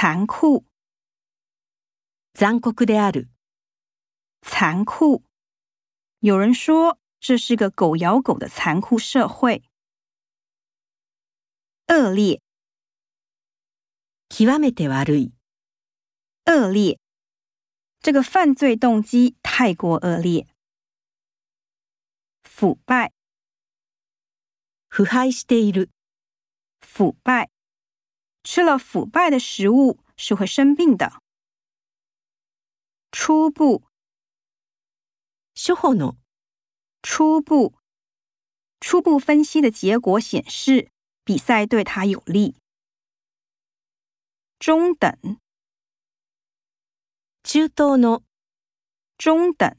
残酷，残酷である。残酷。有人说这是个狗咬狗的残酷社会。恶劣，極めて悪い。恶劣。这个犯罪动机太过恶劣。腐败，腐敗している。腐败。 吃了腐败的食物是会生病的。初步修后呢？初步，初步分析的结果显示，比赛对他有利。中等 j u 呢？中等，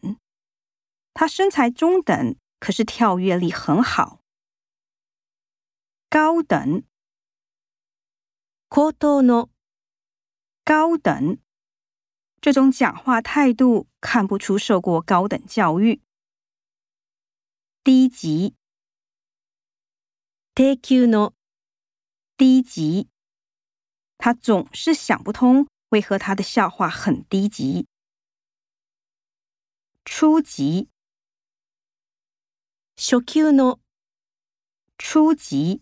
他身材中等，可是跳跃力很好。高等。高等の。高等。这种讲话态度看不出受过高等教育。低级，低級の。低级。他总是想不通为何他的笑话很低级。初级，初級の。初级。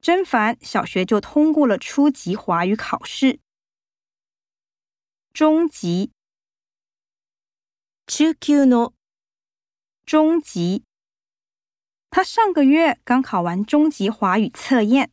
甄凡小学就通过了初级华语考试，中级 c u k i no，中级。他上个月刚考完中级华语测验。